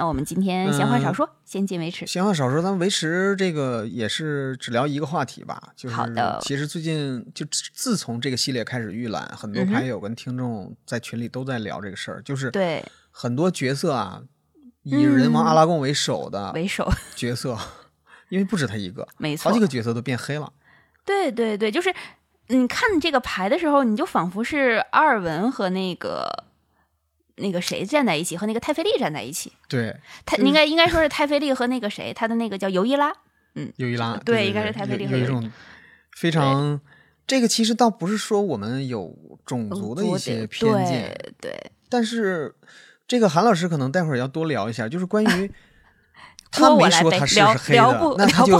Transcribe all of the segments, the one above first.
那我们今天闲话少说，先进为持。闲话少说，咱们维持这个也是只聊一个话题吧。就是好的其实最近就自自从这个系列开始预览，很多牌友跟听众在群里都在聊这个事儿，就是对，很多角色啊，以人王嗯阿拉贡为首的为首，角色，因为不止他一个，没错好几。个角色都变黑了。对对对，就是你看这个牌的时候，你就仿佛是阿尔文和那个那个谁站在一起，和那个泰菲利站在一起。对，他应该应该说是泰菲利和那个谁，他的那个叫尤伊拉。嗯，尤伊拉，对对，应该是泰菲利和有种非常。这个其实倒不是说我们有种族的一些偏见，对对，但是这个韩老师可能待会儿要多聊一下，就是关于 他没说他是黑的那他就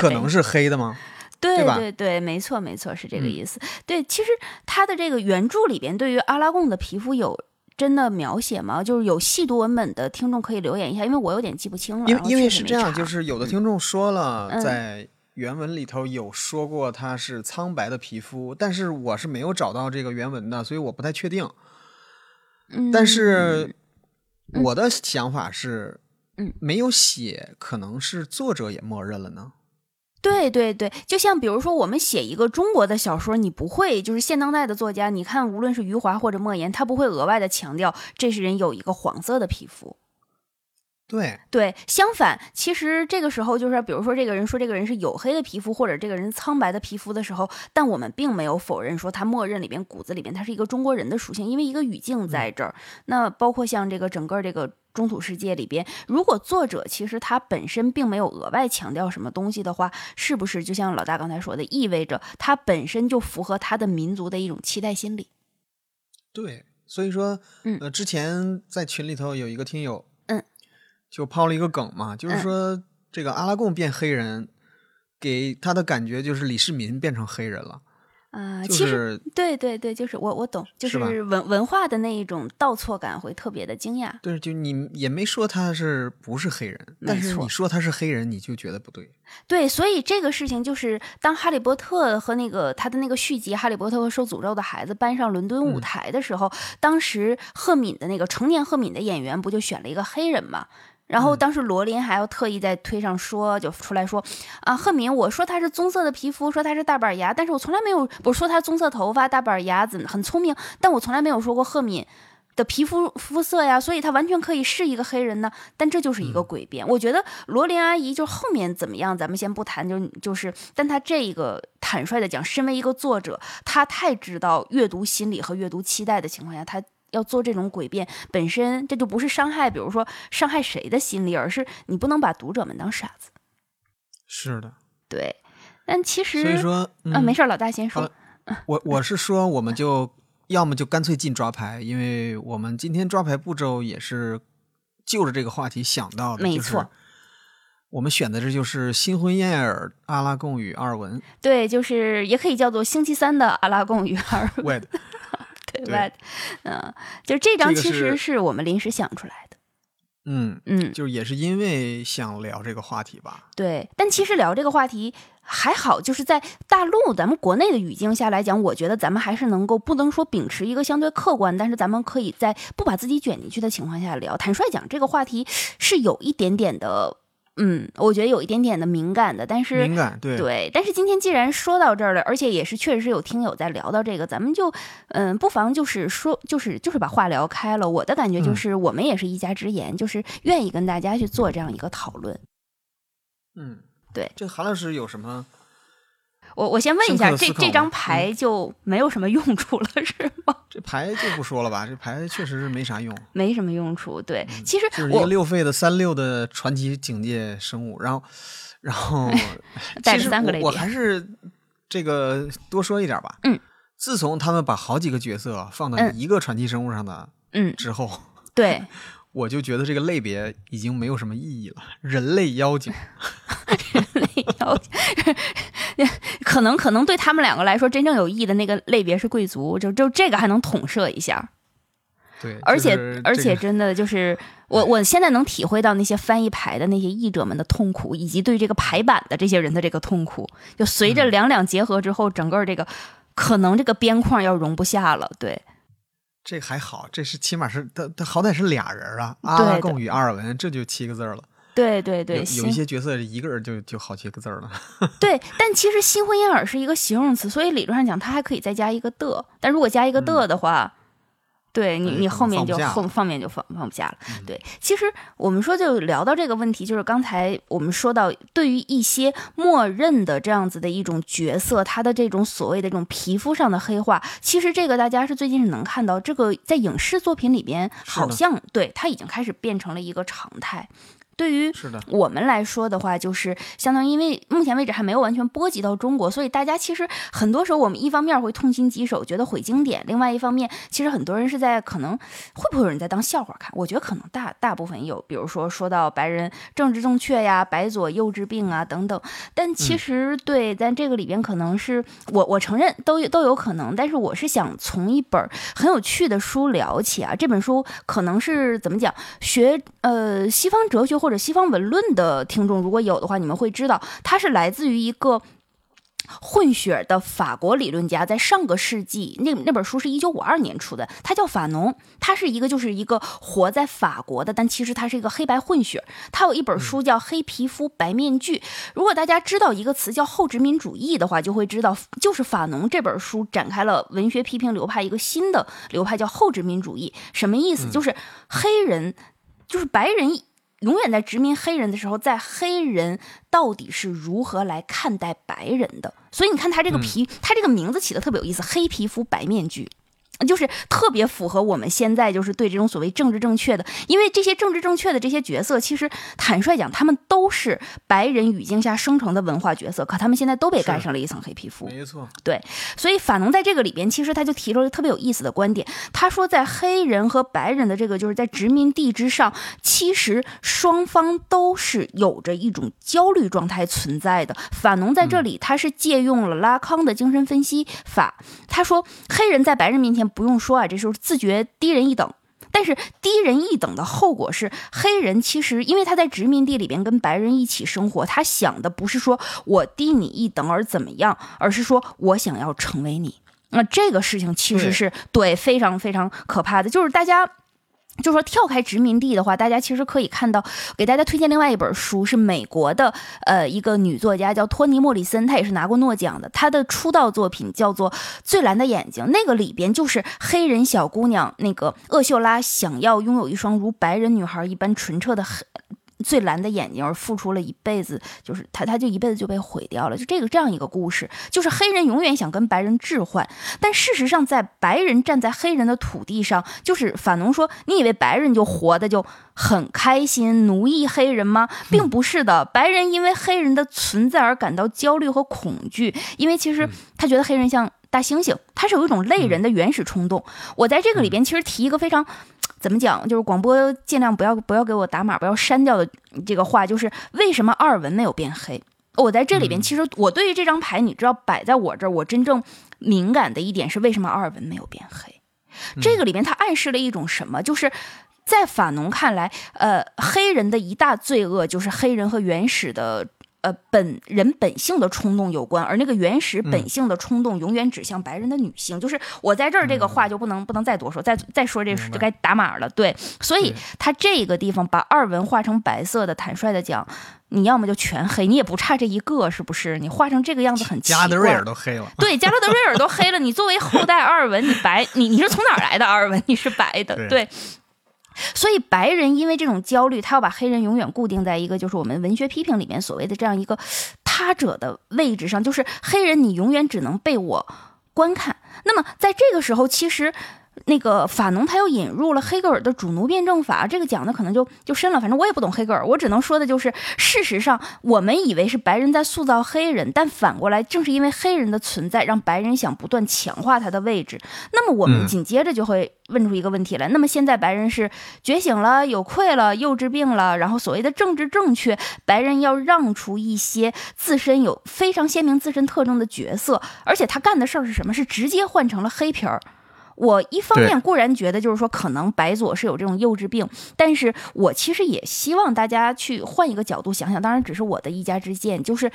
可能是黑的吗？对对吧对对，没错没错，是这个嗯意思。对，其实他的这个原著里边对于阿拉贡的皮肤有真的描写吗？就是有细读文本的听众可以留言一下，因为我有点记不清了。因为因为是这样，就是有的听众说了，嗯在原文里头有说过他是苍白的皮肤，但是我是没有找到这个原文的，所以我不太确定。但是我的想法是，嗯，没有写，可能是作者也默认了呢。对对对，就像比如说我们写一个中国的小说，你不会就是现当代的作家，你看无论是余华或者莫言，他不会额外的强调这是人有一个黄色的皮肤。对，对，相反，其实这个时候就是，比如说这个人说这个人是黝黑的皮肤，或者这个人苍白的皮肤的时候，但我们并没有否认说他默认里边骨子里边他是一个中国人的属性，因为一个语境在这儿。那包括像这个整个这个中土世界里边，如果作者其实他本身并没有额外强调什么东西的话，是不是就像老大刚才说的，意味着他本身就符合他的民族的一种期待心理？对，所以说，嗯呃，之前在群里头有一个听友，嗯，就抛了一个梗嘛，就是嗯说这个阿拉贡变黑人，给他的感觉就是李世民变成黑人了，啊、就其实是对对对，就是我我懂，就是文文化的那一种倒错感会特别的惊讶。对，就你也没说他是不是黑人，但是你说他是黑人，你就觉得不对。对，所以这个事情就是，当哈利波特和那个他的那个续集《哈利波特和受诅咒的孩子》搬上伦敦舞嗯台的时候，当时赫敏的那个成年赫敏的演员不就选了一个黑人嘛？然后嗯当时罗琳还要特意在推上说，就出来说啊，赫敏，我说她是棕色的皮肤，说她是大板牙，但是我从来没有我说她棕色头发、大板牙子，很聪明，但我从来没有说过赫敏。的皮肤肤色呀，所以她完全可以是一个黑人呢。但这就是一个诡辩。我觉得罗琳阿姨就后面怎么样，咱们先不谈，就就是，但她这一个坦率的讲，身为一个作者，她太知道阅读心理和阅读期待的情况下，她要做这种诡辩，本身这就不是伤害，比如说伤害谁的心理，而是你不能把读者们当傻子。是的，对，但其实所以说，嗯，啊，没事儿，老大先说。我我是说，我们就要么就干脆进抓牌，因为我们今天抓牌步骤也是就着这个话题想到的，没就是错我们选的这就是新婚燕尔阿拉贡与阿尔文对，就是也可以叫做星期三的阿拉贡与阿尔吧？嗯，就这张其实是是我们临时想出来的。嗯，嗯，就是也是因为想聊这个话题吧。对，但其实聊这个话题还好，就是在大陆咱们国内的语境下来讲，我觉得咱们还是能够不能说秉持一个相对客观，但是咱们可以在不把自己卷进去的情况下聊。坦率讲，这个话题是有一点点的，嗯，我觉得有一点点的敏感的，但是敏感，对对，但是今天既然说到这儿了，而且也是确实有听友在聊到这个，咱们就嗯，不妨就是说，就是就是把话聊开了。我的感觉就嗯是，我们也是一家之言，就是愿意跟大家去做这样一个讨论。嗯，对这韩老师有什么？我我先问一下，这这张牌就没有什么用处了，是吗？这牌就不说了吧，这牌确实是没啥用，没什么用处。对，其实嗯就是一个我六费的三六的传奇警戒生物，然后，然后 带着其三个类别还是这个多说一点吧。嗯，自从他们把好几个角色放到嗯一个传奇生物上的嗯，之后，对，我就觉得这个类别已经没有什么意义了。人类妖精，人类妖精可能可能对他们两个来说，真正有意义的那个类别是贵族，就就这个还能统摄一下。对，而且、就是而且真的就是 我我现在能体会到那些翻译牌的那些译者们的痛苦，以及对这个排版的这些人的这个痛苦。就随嗯着两两结合之后，整个这个可能这个边框要容不下了。对，这还好，这是起码是他他好歹是俩人啊，阿拉贡与阿尔文，这就七个字了。对对对，有一些角色一个人就就好几个字了。对，但其实新婚燕尔是一个形容词，所以理论上讲，它还可以再加一个的。但如果加一个的的话。对你，你后面就后方面就放放不下了。对，其实我们说就聊到这个问题，就是刚才我们说到，对于一些默认的这样子的一种角色，他的这种所谓的这种皮肤上的黑化，其实这个大家是最近是能看到，这个在影视作品里边，好像对他已经开始变成了一个常态。对于我们来说的话，就是相当于因为目前为止还没有完全波及到中国，所以大家其实很多时候我们一方面会痛心疾首，觉得毁经典；另外一方面，其实很多人是在可能会不会有人在当笑话看？我觉得可能大大部分有，比如说说到白人政治正确呀、白左幼稚病啊等等。但其实对，在这个里边可能是我我承认都有都有可能，但是我是想从一本很有趣的书聊起啊。这本书可能是怎么讲？学呃西方哲学。或者西方文论的听众，如果有的话，你们会知道，它是来自于一个混血的法国理论家，在上个世纪，那那本书是一九五二年出的，他叫法农，他是一个就是一个活在法国的，但其实他是一个黑白混血，他有一本书叫《黑皮肤白面具》。如果大家知道一个词叫后殖民主义的话，就会知道，就是法农这本书展开了文学批评流派一个新的流派，叫后殖民主义。什么意思？就是黑人，就是白人。永远在殖民黑人的时候，在黑人到底是如何来看待白人的？所以你看他这个皮，他这个名字起的特别有意思，黑皮肤白面具。就是特别符合我们现在就是对这种所谓政治正确的，因为这些政治正确的这些角色，其实坦率讲，他们都是白人语境下生成的文化角色，可他们现在都被盖上了一层黑皮肤。没错，对，所以法农在这个里边，其实他就提出了特别有意思的观点，他说在黑人和白人的这个就是在殖民地之上，其实双方都是有着一种焦虑状态存在的。法农在这里，他是借用了拉康的精神分析法，他说黑人在白人面前。不用说啊，这时候自觉低人一等。但是低人一等的后果是，黑人其实因为他在殖民地里边跟白人一起生活，他想的不是说我低你一等而怎么样，而是说我想要成为你。那这个事情其实是对非常非常可怕的，就是大家。就说跳开殖民地的话，大家其实可以看到，给大家推荐另外一本书，是美国的呃一个女作家叫托尼莫里森，她也是拿过诺奖的。她的出道作品叫做《最蓝的眼睛》，那个里边就是黑人小姑娘那个厄秀拉想要拥有一双如白人女孩一般纯澈的黑。最蓝的眼睛，而付出了一辈子，就是他，他就一辈子就被毁掉了。就这个这样一个故事，就是黑人永远想跟白人置换，但事实上，在白人站在黑人的土地上，就是法农说，你以为白人就活的就很开心，奴役黑人吗？并不是的，白人因为黑人的存在而感到焦虑和恐惧，因为其实他觉得黑人像大猩猩，他是有一种类人的原始冲动。我在这个里边其实提一个非常。怎么讲？就是广播尽量不要不要给我打码，不要删掉的这个话，就是为什么阿尔文没有变黑？我在这里边，其实我对于这张牌，你知道摆在我这儿，我真正敏感的一点是为什么阿尔文没有变黑？这个里面它暗示了一种什么？就是在法农看来，呃，黑人的一大罪恶就是黑人和原始的。呃，本人本性的冲动有关，而那个原始本性的冲动永远指向白人的女性。就是我在这儿这个话就不能不能再多说，再再说这就该打码了。对，所以他这个地方把二文画成白色的，坦率的讲，你要么就全黑，你也不差这一个，是不是？你画成这个样子很奇怪。加德瑞尔都黑了，对，加勒德瑞尔都黑了。你作为后代二文，你白，你你是从哪儿来的二文？你是白的，对。所以白人因为这种焦虑，他要把黑人永远固定在一个就是我们文学批评里面所谓的这样一个他者的位置上，就是黑人你永远只能被我观看。那么在这个时候，其实。那个法农他又引入了黑格尔的主奴辩证法，这个讲的可能就就深了。反正我也不懂黑格尔，我只能说的就是，事实上我们以为是白人在塑造黑人，但反过来正是因为黑人的存在，让白人想不断强化他的位置。那么我们紧接着就会问出一个问题来：那么现在白人是觉醒了、有愧了、幼稚病了，然后所谓的政治正确，白人要让出一些自身有非常鲜明自身特征的角色，而且他干的事儿是什么？是直接换成了黑皮儿。我一方面固然觉得，就是说可能白左是有这种幼稚病，但是我其实也希望大家去换一个角度想想，当然只是我的一家之见，就是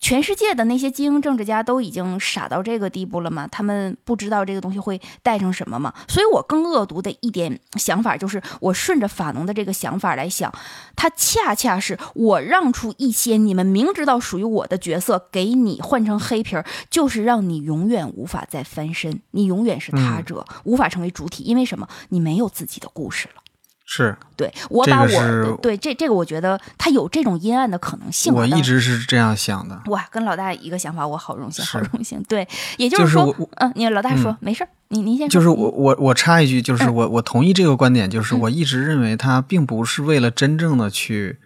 全世界的那些精英政治家都已经傻到这个地步了吗？他们不知道这个东西会带成什么吗？所以我更恶毒的一点想法就是，我顺着法农的这个想法来想，他恰恰是我让出一些你们明知道属于我的角色给你换成黑皮儿，就是让你永远无法再翻身，你永远是他者，无法成为主体，因为什么？你没有自己的故事了。是对我把我对这这个我觉得他有这种阴暗的可能性。我一直是这样想的。哇，跟老大一个想法，我好荣幸，好荣幸。对，也就是说，嗯，你老大说没事儿，你您先说。就是我我我插一句，就是我我同意这个观点，就是我一直认为他并不是为了真正的去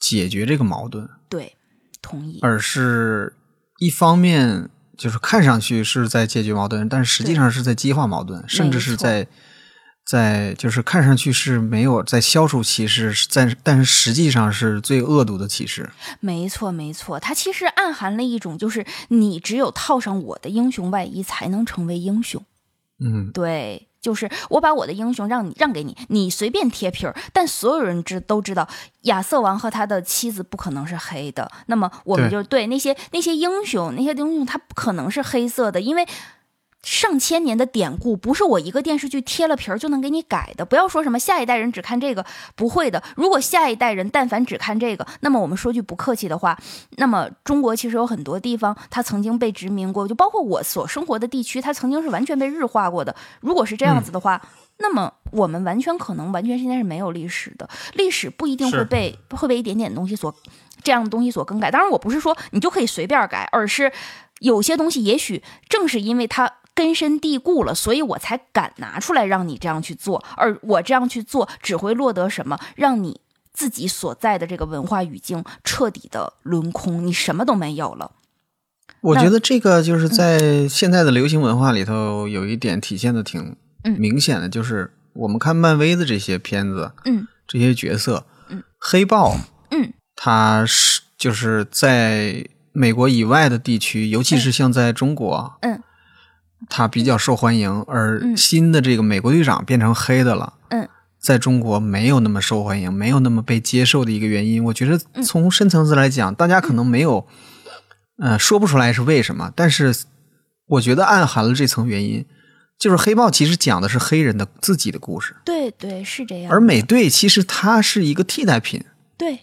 解决这个矛盾。对，同意。而是一方面就是看上去是在解决矛盾，但实际上是在激化矛盾，甚至是在。在就是看上去是没有在消除歧视，但但是实际上是最恶毒的歧视。没错，没错，它其实暗含了一种，就是你只有套上我的英雄外衣，才能成为英雄。嗯，对，就是我把我的英雄让你让给你，你随便贴皮儿，但所有人知都知道亚瑟王和他的妻子不可能是黑的。那么我们就对那些那些英雄，那些英雄他不可能是黑色的，因为。上千年的典故不是我一个电视剧贴了皮儿就能给你改的。不要说什么下一代人只看这个，不会的。如果下一代人但凡只看这个，那么我们说句不客气的话，那么中国其实有很多地方它曾经被殖民过，就包括我所生活的地区，它曾经是完全被日化过的。如果是这样子的话，那么我们完全可能完全现在是没有历史的，历史不一定会被会被一点点东西所这样的东西所更改。当然，我不是说你就可以随便改，而是有些东西也许正是因为它。根深蒂固了，所以我才敢拿出来让你这样去做。而我这样去做，只会落得什么？让你自己所在的这个文化语境彻底的轮空，你什么都没有了。我觉得这个就是在现在的流行文化里头有一点体现的挺明显的，就是我们看漫威的这些片子，嗯，这些角色，嗯，黑豹，嗯，他是就是在美国以外的地区，尤其是像在中国，嗯。他比较受欢迎，而新的这个美国队长变成黑的了，嗯，在中国没有那么受欢迎，没有那么被接受的一个原因，我觉得从深层次来讲，大家可能没有，呃，说不出来是为什么，但是我觉得暗含了这层原因，就是黑豹其实讲的是黑人的自己的故事，对对是这样，而美队其实它是一个替代品，对，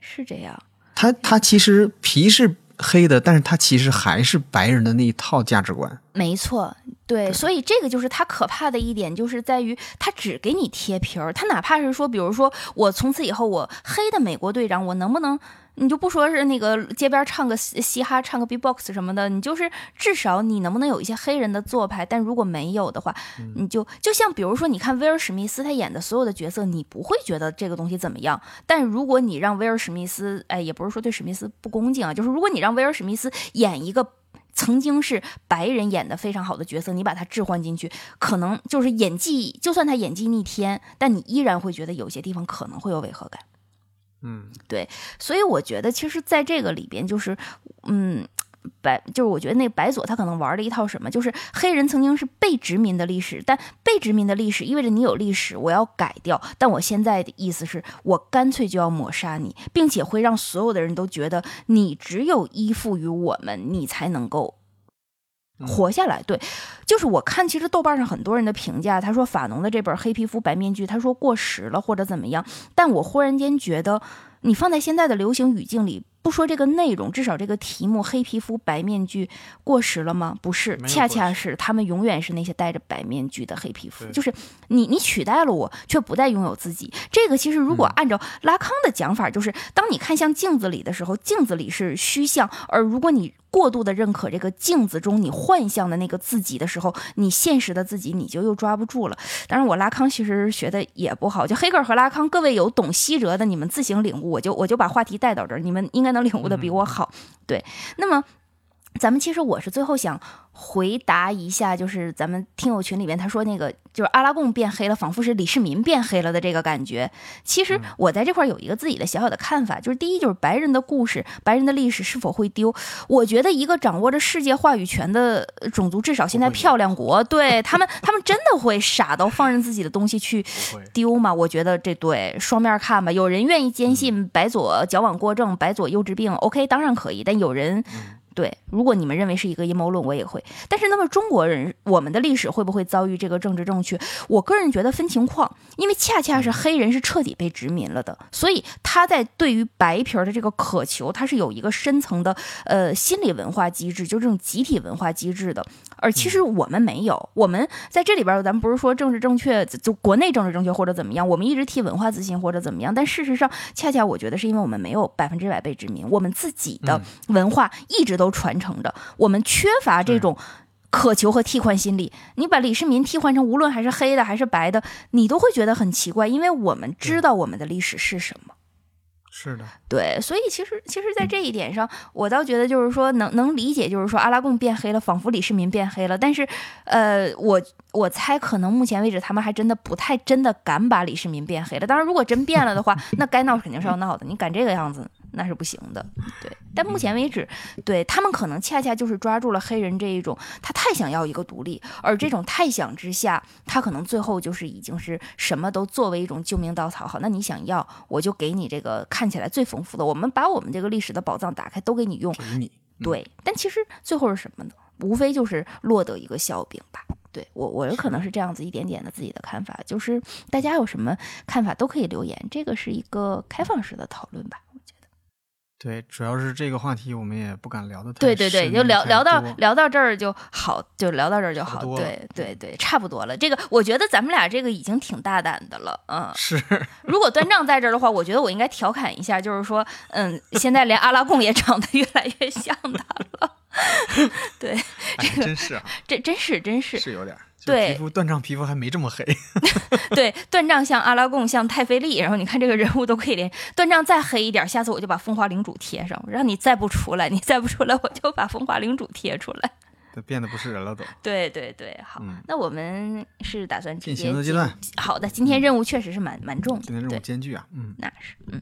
是这样，他他其实皮是。黑的，但是他其实还是白人的那一套价值观。没错，对，所以这个就是他可怕的一点，就是在于他只给你贴皮儿。他哪怕是说，比如说我从此以后我黑的美国队长，我能不能？你就不说是那个街边唱个嘻哈、唱个 B-box 什么的，你就是至少你能不能有一些黑人的做派？但如果没有的话，你就就像比如说，你看威尔史密斯他演的所有的角色，你不会觉得这个东西怎么样。但如果你让威尔史密斯，哎，也不是说对史密斯不恭敬啊，就是如果你让威尔史密斯演一个曾经是白人演的非常好的角色，你把他置换进去，可能就是演技，就算他演技逆天，但你依然会觉得有些地方可能会有违和感。嗯，对，所以我觉得其实在这个里边，就是，嗯，白就是我觉得那白左他可能玩了一套什么，就是黑人曾经是被殖民的历史，但被殖民的历史意味着你有历史，我要改掉，但我现在的意思是我干脆就要抹杀你，并且会让所有的人都觉得你只有依附于我们，你才能够。活下来，对，就是我看，其实豆瓣上很多人的评价，他说法农的这本《黑皮肤白面具》，他说过时了或者怎么样，但我忽然间觉得，你放在现在的流行语境里。不说这个内容，至少这个题目“黑皮肤白面具”过时了吗？不是，恰恰是他们永远是那些戴着白面具的黑皮肤。就是你，你取代了我，却不再拥有自己。这个其实如果按照拉康的讲法，就是当你看向镜子里的时候，镜子里是虚像；而如果你过度的认可这个镜子中你幻象的那个自己的时候，你现实的自己你就又抓不住了。当然，我拉康其实学的也不好，就黑格尔和拉康，各位有懂西哲的，你们自行领悟。我就我就把话题带到这儿，你们应该。能领悟的比我好，对。那么，咱们其实我是最后想回答一下，就是咱们听友群里面他说那个就是阿拉贡变黑了，仿佛是李世民变黑了的这个感觉。其实我在这块有一个自己的小小的看法，就是第一就是白人的故事，白人的历史是否会丢？我觉得一个掌握着世界话语权的种族，至少现在漂亮国，对他们，他们真的会傻到放任自己的东西去丢吗？我觉得这对双面看吧。有人愿意坚信白左矫枉过正，白左幼稚病，OK，当然可以。但有人。对，如果你们认为是一个阴谋论，我也会。但是，那么中国人，我们的历史会不会遭遇这个政治正确？我个人觉得分情况，因为恰恰是黑人是彻底被殖民了的，所以他在对于白皮儿的这个渴求，他是有一个深层的呃心理文化机制，就这种集体文化机制的。而其实我们没有，我们在这里边，咱们不是说政治正确，就国内政治正确或者怎么样，我们一直提文化自信或者怎么样。但事实上，恰恰我觉得是因为我们没有百分之百被殖民，我们自己的文化一直都。都传承着，我们缺乏这种渴求和替换心理。你把李世民替换成无论还是黑的还是白的，你都会觉得很奇怪，因为我们知道我们的历史是什么。是的，对，所以其实其实，在这一点上，我倒觉得就是说，能能理解，就是说阿拉贡变黑了，仿佛李世民变黑了。但是，呃，我我猜，可能目前为止，他们还真的不太真的敢把李世民变黑了。当然，如果真变了的话，那该闹肯定是要闹的。你敢这个样子？那是不行的，对。但目前为止，对他们可能恰恰就是抓住了黑人这一种，他太想要一个独立，而这种太想之下，他可能最后就是已经是什么都作为一种救命稻草。好，那你想要，我就给你这个看起来最丰富的，我们把我们这个历史的宝藏打开，都给你用。给你。对。但其实最后是什么呢？无非就是落得一个笑柄吧。对我，我有可能是这样子一点点的自己的看法，就是大家有什么看法都可以留言，这个是一个开放式的讨论吧。对，主要是这个话题我们也不敢聊的太对对对，就聊聊到聊到这儿就好，就聊到这儿就好。对对对，差不多了。这个我觉得咱们俩这个已经挺大胆的了，嗯。是。如果端丈在这儿的话，我觉得我应该调侃一下，就是说，嗯，现在连阿拉贡也长得越来越像他了。对，这个真是啊，这真是真是是有点。对，皮肤断杖皮肤还没这么黑。对，断杖像阿拉贡，像太妃丽，然后你看这个人物都可以连。断杖再黑一点，下次我就把风华领主贴上，让你再不出来，你再不出来，我就把风华领主贴出来。都变得不是人了，都。对对对，好，那我们是打算进行的阶段。好的，今天任务确实是蛮蛮重，今天任务艰巨啊，嗯，那是，嗯。